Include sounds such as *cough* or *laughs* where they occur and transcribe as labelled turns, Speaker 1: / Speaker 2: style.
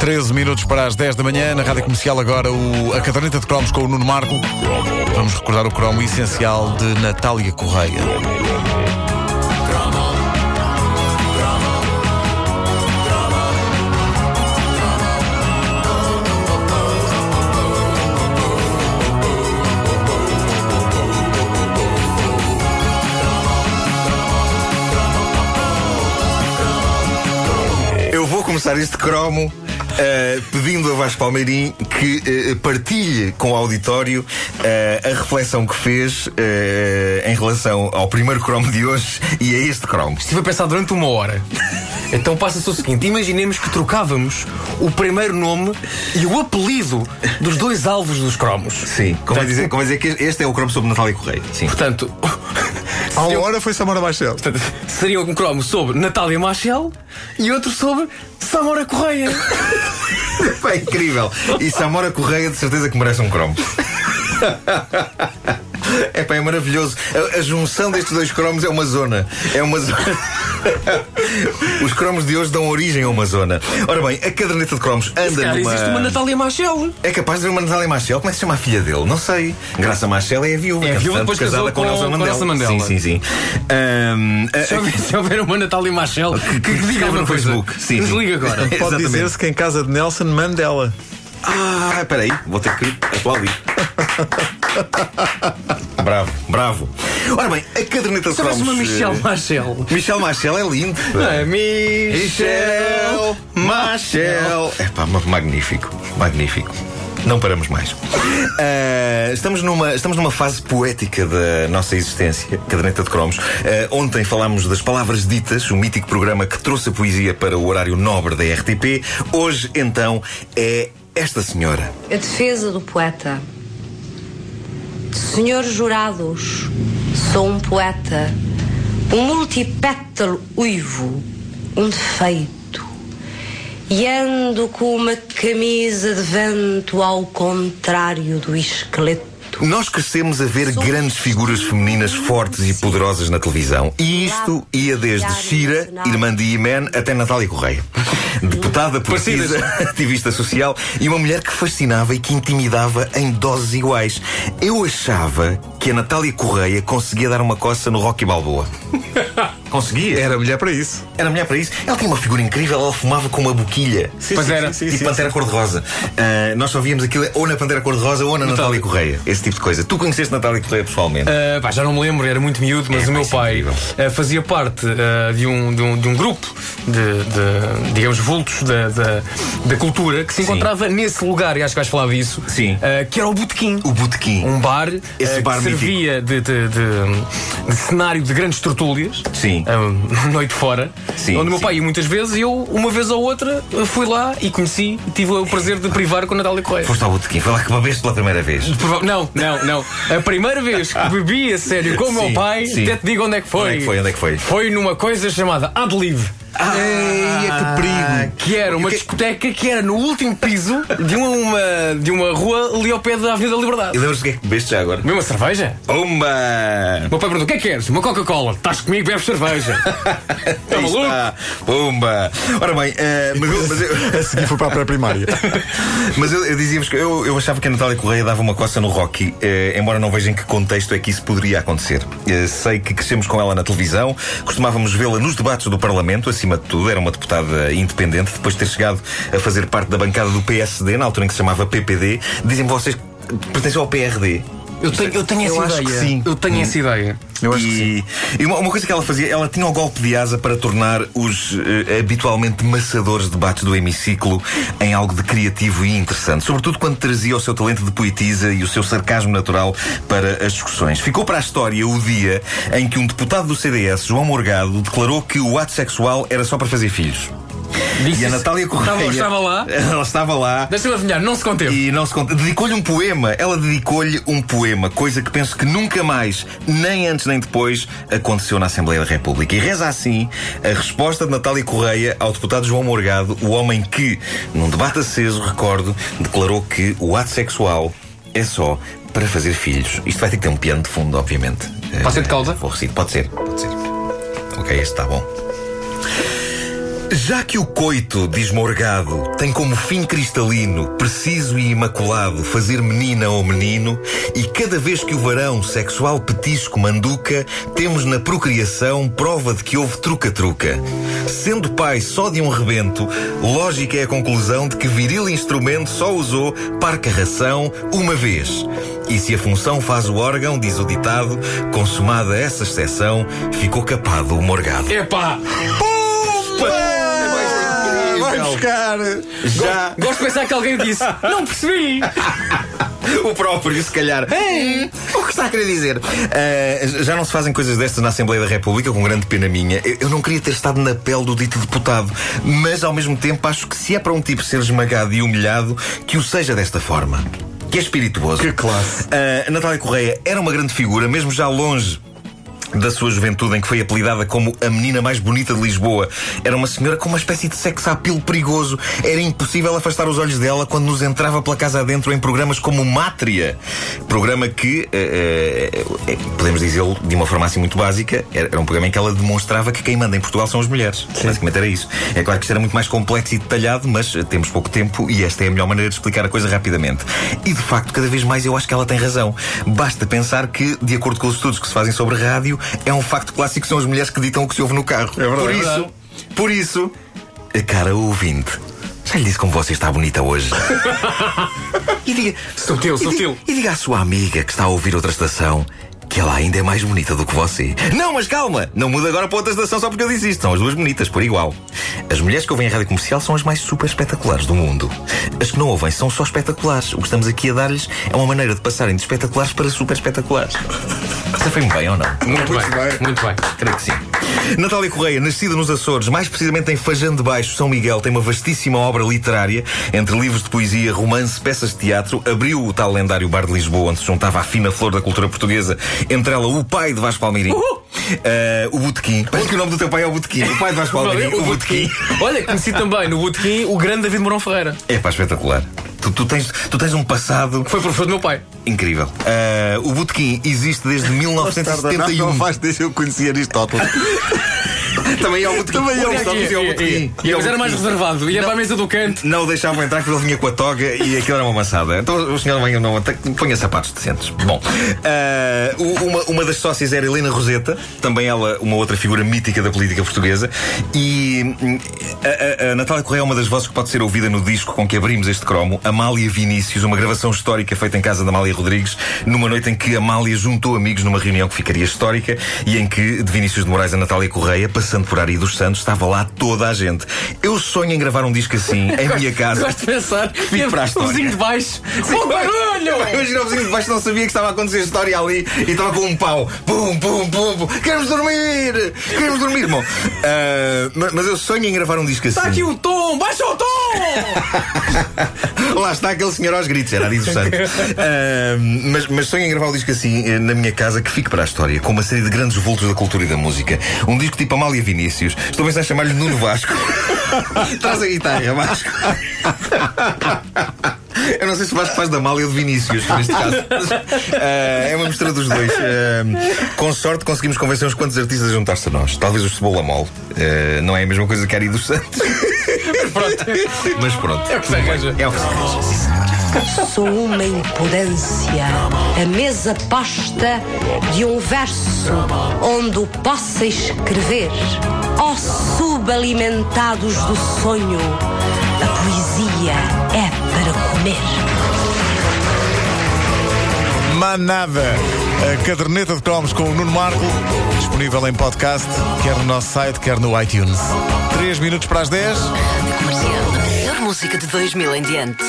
Speaker 1: 13 minutos para as 10 da manhã, na Rádio Comercial agora o, a caderneta de cromos com o Nuno Marco. Vamos recordar o cromo essencial de Natália Correia.
Speaker 2: Começar este cromo uh, pedindo a Vasco Palmeirim que uh, partilhe com o auditório uh, a reflexão que fez em relação ao primeiro cromo de hoje e a este cromo.
Speaker 3: Estive a pensar durante uma hora. Então passa-se o seguinte: imaginemos que trocávamos o primeiro nome e o apelido dos dois alvos dos cromos.
Speaker 2: Sim, como é dizer, como é dizer que este é o cromo sobre Natália Correia. Sim.
Speaker 3: Portanto,
Speaker 1: Uma hora foi Samora Machel.
Speaker 3: seria um cromo sobre Natália Machel e outro sobre Samora Correia. *laughs*
Speaker 2: Pá, incrível. E Samora Correia de certeza que merece um cromo. *laughs* É pá, é maravilhoso. A, a junção destes dois cromos é uma zona. É uma zona. Os cromos de hoje dão origem a uma zona. Ora bem, a caderneta de cromos anda
Speaker 3: Cara,
Speaker 2: numa.
Speaker 3: existe uma Natália Machel.
Speaker 2: É capaz de haver uma Natália Machel? Como é que se chama a filha dele? Não sei. Graça Machel é a viúva.
Speaker 3: É a viúva, depois casou com-
Speaker 2: Nelson
Speaker 3: com
Speaker 2: Mandela.
Speaker 3: Nelson Mandela.
Speaker 2: Sim, sim, sim. Ahm, a-
Speaker 3: Se houver, se houver uma Natália Machel, que, que diga
Speaker 2: escreva
Speaker 3: uma
Speaker 2: no
Speaker 3: coisa.
Speaker 2: Facebook. Sim, sim.
Speaker 3: Desliga agora.
Speaker 1: Pode *laughs* dizer-se que em casa de Nelson, Mandela.
Speaker 2: Ah, espera aí, vou ter que aplaudir. bravo, bravo. Ora bem, a caderneta de cromos.
Speaker 3: uma Michelle
Speaker 2: eh,
Speaker 3: Machel.
Speaker 2: Michel Machel é lindo.
Speaker 3: Não é? Michel.
Speaker 2: Machel. É pá, magnífico, magnífico. Não paramos mais. Ah, estamos, numa, estamos numa fase poética da nossa existência, Caderneta de Cromos. Ah, ontem falámos das Palavras Ditas, o mítico programa que trouxe a poesia para o horário nobre da RTP. Hoje, então, é esta senhora.
Speaker 4: A defesa do poeta. Senhores jurados, sou um poeta, um multipétalo uivo, um defeito. E ando com uma camisa de vento ao contrário do esqueleto.
Speaker 2: Nós crescemos a ver grandes figuras femininas fortes e poderosas na televisão. E isto ia desde Shira, irmã de Iman, até Natália Correia. Deputada, poetisa, *laughs* ativista social e uma mulher que fascinava e que intimidava em doses iguais. Eu achava que a Natália Correia conseguia dar uma coça no Rocky Balboa. *laughs* Conseguia?
Speaker 1: Era mulher para isso.
Speaker 2: Era mulher para isso. Ela tinha uma figura incrível, ela fumava com uma boquilha.
Speaker 3: Pois era.
Speaker 2: tipo Pantera Cor-de-Rosa. Ah, nós só víamos aquilo ou na Pantera Cor-de-Rosa ou na Natália Correia. Esse tipo de coisa. Tu conheceste Natália Correia pessoalmente?
Speaker 3: Uh, pá, já não me lembro, era muito miúdo, mas
Speaker 2: É,
Speaker 3: o meu
Speaker 2: é
Speaker 3: pai uh, fazia parte uh, de, um, de, um, de um grupo de, de, digamos, vultos da, da, da cultura que se encontrava nesse lugar, e acho que vais falar disso,
Speaker 2: Sim.
Speaker 3: uh, que era o Botequim.
Speaker 2: O Botequim.
Speaker 3: Um bar,
Speaker 2: Esse
Speaker 3: uh,
Speaker 2: bar
Speaker 3: que
Speaker 2: mítico.
Speaker 3: servia de, de, de- de cenário de grandes tertúlias.
Speaker 2: Sim.
Speaker 3: Uh, *laughs* noite fora.
Speaker 2: Sim,
Speaker 3: onde o meu pai ia muitas vezes e eu, uma vez ou outra, fui lá e conheci, tive o prazer de privar com a Natália Correia.
Speaker 2: Foste ao Botequim, foi lá que bebeste pela primeira vez.
Speaker 3: Não, não, não. A primeira vez que bebi a sério com o meu
Speaker 2: Sim,
Speaker 3: pai, até te digo onde é que foi.
Speaker 2: Onde é que foi? Onde é que foi?
Speaker 3: Foi numa coisa chamada
Speaker 1: Eia, que perigo.
Speaker 3: Que era uma
Speaker 2: que-
Speaker 3: discoteca que era no último piso de uma, de uma rua ali ao pé da Avenida da Liberdade.
Speaker 2: E lembras-te do que é que bebeste já agora?
Speaker 3: Mesmo a cerveja?
Speaker 2: Umba!
Speaker 3: O meu pai perguntou: o que é que queres? Uma Coca-Cola. Estás comigo, bebes cerveja. Está *laughs*
Speaker 2: Aí
Speaker 3: maluco?
Speaker 2: está. Pumba! Ora bem, eh, mas, eu, mas, eu, *laughs*
Speaker 1: A seguir foi para a pré-primária. *laughs*
Speaker 2: mas eu, eu dizia-vos que eu, eu achava que a Natália Correia dava uma coça no Rocky, eh, embora não veja em que contexto é que isso poderia acontecer. Eh, sei que crescemos com ela na televisão, costumávamos vê-la nos debates do Parlamento, acima de tudo, era uma deputada independente, depois de ter chegado a fazer parte da bancada do PSD, na altura em que se chamava PPD. Dizem vocês que pertenceu ao PRD.
Speaker 3: Eu tenho, eu tenho essa
Speaker 1: Eu acho
Speaker 3: ideia.
Speaker 1: que sim.
Speaker 3: Eu tenho essa ideia.
Speaker 1: Eu acho que
Speaker 2: e, e uma, uma coisa que ela fazia, ela tinha o golpe de asa para tornar os eh, habitualmente maçadores debates do hemiciclo em algo de criativo e interessante. Sobretudo quando trazia o seu talento de poetisa e o seu sarcasmo natural para as discussões. Ficou para a história o dia em que um deputado do CDS, João Morgado, declarou que o ato sexual era só para fazer filhos.
Speaker 3: Disse
Speaker 2: E a. Natália Correia.
Speaker 3: Estava, estava lá.
Speaker 2: Ela estava lá.
Speaker 3: Deixa-me adivinhar, não se conteve.
Speaker 2: E não se conta. Dedicou-lhe um poema. Ela dedicou-lhe um poema, coisa que penso que nunca mais, nem antes nem depois, aconteceu na Assembleia da República. E reza assim a resposta de Natália Correia ao deputado João Morgado, o homem que, num debate aceso, recordo, declarou que o ato sexual é só para fazer filhos. Isto vai ter que ter um piano de fundo, obviamente.
Speaker 3: Pode ser de cauda?
Speaker 2: Vou recitar. Pode ser, pode ser. Ok, este está bom. Já que o coito, diz Morgado, tem como fim cristalino, preciso e imaculado, fazer menina ou menino, e cada vez que o varão sexual petisco manduca, temos na procriação prova de que houve truca-truca. Sendo pai só de um rebento, lógica é a conclusão de que viril instrumento só usou parca ração uma vez. E se a função faz o órgão, diz o ditado, consumada essa exceção, ficou capado o morgado.
Speaker 3: Epá!
Speaker 1: Vai buscar!
Speaker 2: Já
Speaker 3: Gosto de pensar que alguém disse. Não percebi! *laughs*
Speaker 2: o próprio, se calhar. Hum, o que está a querer dizer? Ah, já não se fazem coisas destas na Assembleia da República, com grande pena minha. Eu, eu não queria ter estado na pele do dito deputado, mas ao mesmo tempo acho que se é para um tipo ser esmagado e humilhado, que o seja desta forma. Que é espirituoso.
Speaker 1: Que classe.
Speaker 2: Ah, Natália Correia era uma grande figura, mesmo já longe da sua juventude, em que foi apelidada como a menina mais bonita de Lisboa. Era uma senhora com uma espécie de sexo apelo perigoso. Era impossível afastar os olhos dela quando nos entrava pela casa adentro em programas como Mátria. Programa que, eh, eh, eh, podemos dizê-lo de uma forma assim muito básica, era um programa em que ela demonstrava que quem manda em Portugal são as mulheres. Basicamente era isso. É claro que isto era muito mais complexo e detalhado, mas temos pouco tempo e esta é a melhor maneira de explicar a coisa rapidamente. E de facto, cada vez mais eu acho que ela tem razão. Basta pensar que, de acordo com os estudos que se fazem sobre rádio, é um facto clássico são as mulheres que ditam o que se ouve no carro.
Speaker 1: É verdade.
Speaker 2: Por
Speaker 1: É
Speaker 2: isso, por isso, a cara ouvinte. Já lhe disse como você está bonita hoje. *laughs* e diga,
Speaker 3: Sutil,
Speaker 2: e
Speaker 3: sutil.
Speaker 2: E diga à sua amiga que está a ouvir outra estação que ela ainda é mais bonita do que você. Não, mas calma! Não muda agora para outra estação só porque eu disse isto. São as duas bonitas, por igual. As mulheres que ouvem a rádio comercial são as mais super espetaculares do mundo. As que não ouvem são só espetaculares. O que estamos aqui a dar-lhes é uma maneira de passarem de espetaculares para super espetaculares. *laughs* Você foi-me bem ou não?
Speaker 3: Muito, bem,
Speaker 1: bem.
Speaker 3: muito bem.
Speaker 2: Creio que sim. *laughs* Natália Correia, nascida nos Açores, mais precisamente em Fajã de Baixo, São Miguel, tem uma vastíssima obra literária, entre livros de poesia, romance, peças de teatro. Abriu o tal lendário Bar de Lisboa, onde se juntava a fina flor da cultura portuguesa, entre ela o pai de Vasco Palmeirim. Ah, o Botequim. Parece que o nome do teu pai é o Botequim. O pai de Vasco *laughs* Palmeirim, o Botequim.
Speaker 3: Olha, conheci também no Botequim o grande David Mourão Ferreira.
Speaker 2: É pá, espetacular. Tu, tu tens, tu tens um passado
Speaker 3: Foi professor do meu pai.
Speaker 2: incrível. Ah, o Botequim existe desde 1971.
Speaker 1: Não faz, deixa eu conhecer Aristóteles. *laughs* *laughs*
Speaker 2: Também é o.
Speaker 1: Também é o
Speaker 3: mas era mais reservado. Ia para a mesa do canto.
Speaker 2: Não o deixavam entrar porque ele vinha com a toga e aquilo era uma maçada. Então o senhor não, tem- ponha sapatos decentes. Bom, o- uma, uma das sócias era Helena Roseta, também ela uma outra figura mítica da política portuguesa. E a, a- a Natália Correia é uma das vozes que pode ser ouvida no disco com que abrimos este cromo, Amália Vinícius, uma gravação histórica feita em casa da Amália Rodrigues, numa noite em que Amália juntou amigos numa reunião que ficaria histórica e em que, de Vinícius de Moraes a Natália Correia, passando Ari dos Santos, estava lá toda a gente. Eu sonho em gravar um disco assim, em minha casa.
Speaker 3: Gosto de pensar.
Speaker 2: Fico para a
Speaker 3: O
Speaker 2: história.
Speaker 3: vizinho de baixo. Com barulho!
Speaker 2: Imagina o vizinho de baixo não sabia que estava a acontecer a história ali e estava com um pau. Pum, pum, pum, pum. Queremos dormir! Queremos dormir, bom. ah, ma- mas eu sonho em gravar um disco assim.
Speaker 3: Está aqui o tom! Baixa o tom! *laughs*
Speaker 2: Lá está aquele senhor aos gritos, era Ari dos Santos. *laughs* Ah, mas, mas sonho em gravar um disco assim eh, na minha casa que fique para a história, com uma série de grandes vultos da cultura e da música. Um disco tipo Amália Vinícius. Estou a pensar em chamar-lhe Nuno Vasco. *laughs* Traz a guitarra, Vasco. Eu não sei se o Vasco faz da Amália ou de Vinícius, neste caso. Ah, é uma mistura dos dois. Ah, com sorte conseguimos convencer uns quantos artistas a juntar-se a nós. Talvez os Cebola Mole. Ah, não é a mesma coisa que Ari dos Santos.
Speaker 3: Pronto.
Speaker 2: Mas pronto.
Speaker 3: É o que se arranja.
Speaker 2: É o que se arranja.
Speaker 4: Sou uma impudência, a mesa posta de um verso onde o possa escrever. Ó subalimentados do sonho, a poesia é para comer.
Speaker 1: Manada. A caderneta de cromos com o Nuno Marco, disponível em podcast, quer no nosso site, quer no iTunes. 3 minutos para as 10.
Speaker 5: Rádio Comercial. A melhor música de 2000 em diante.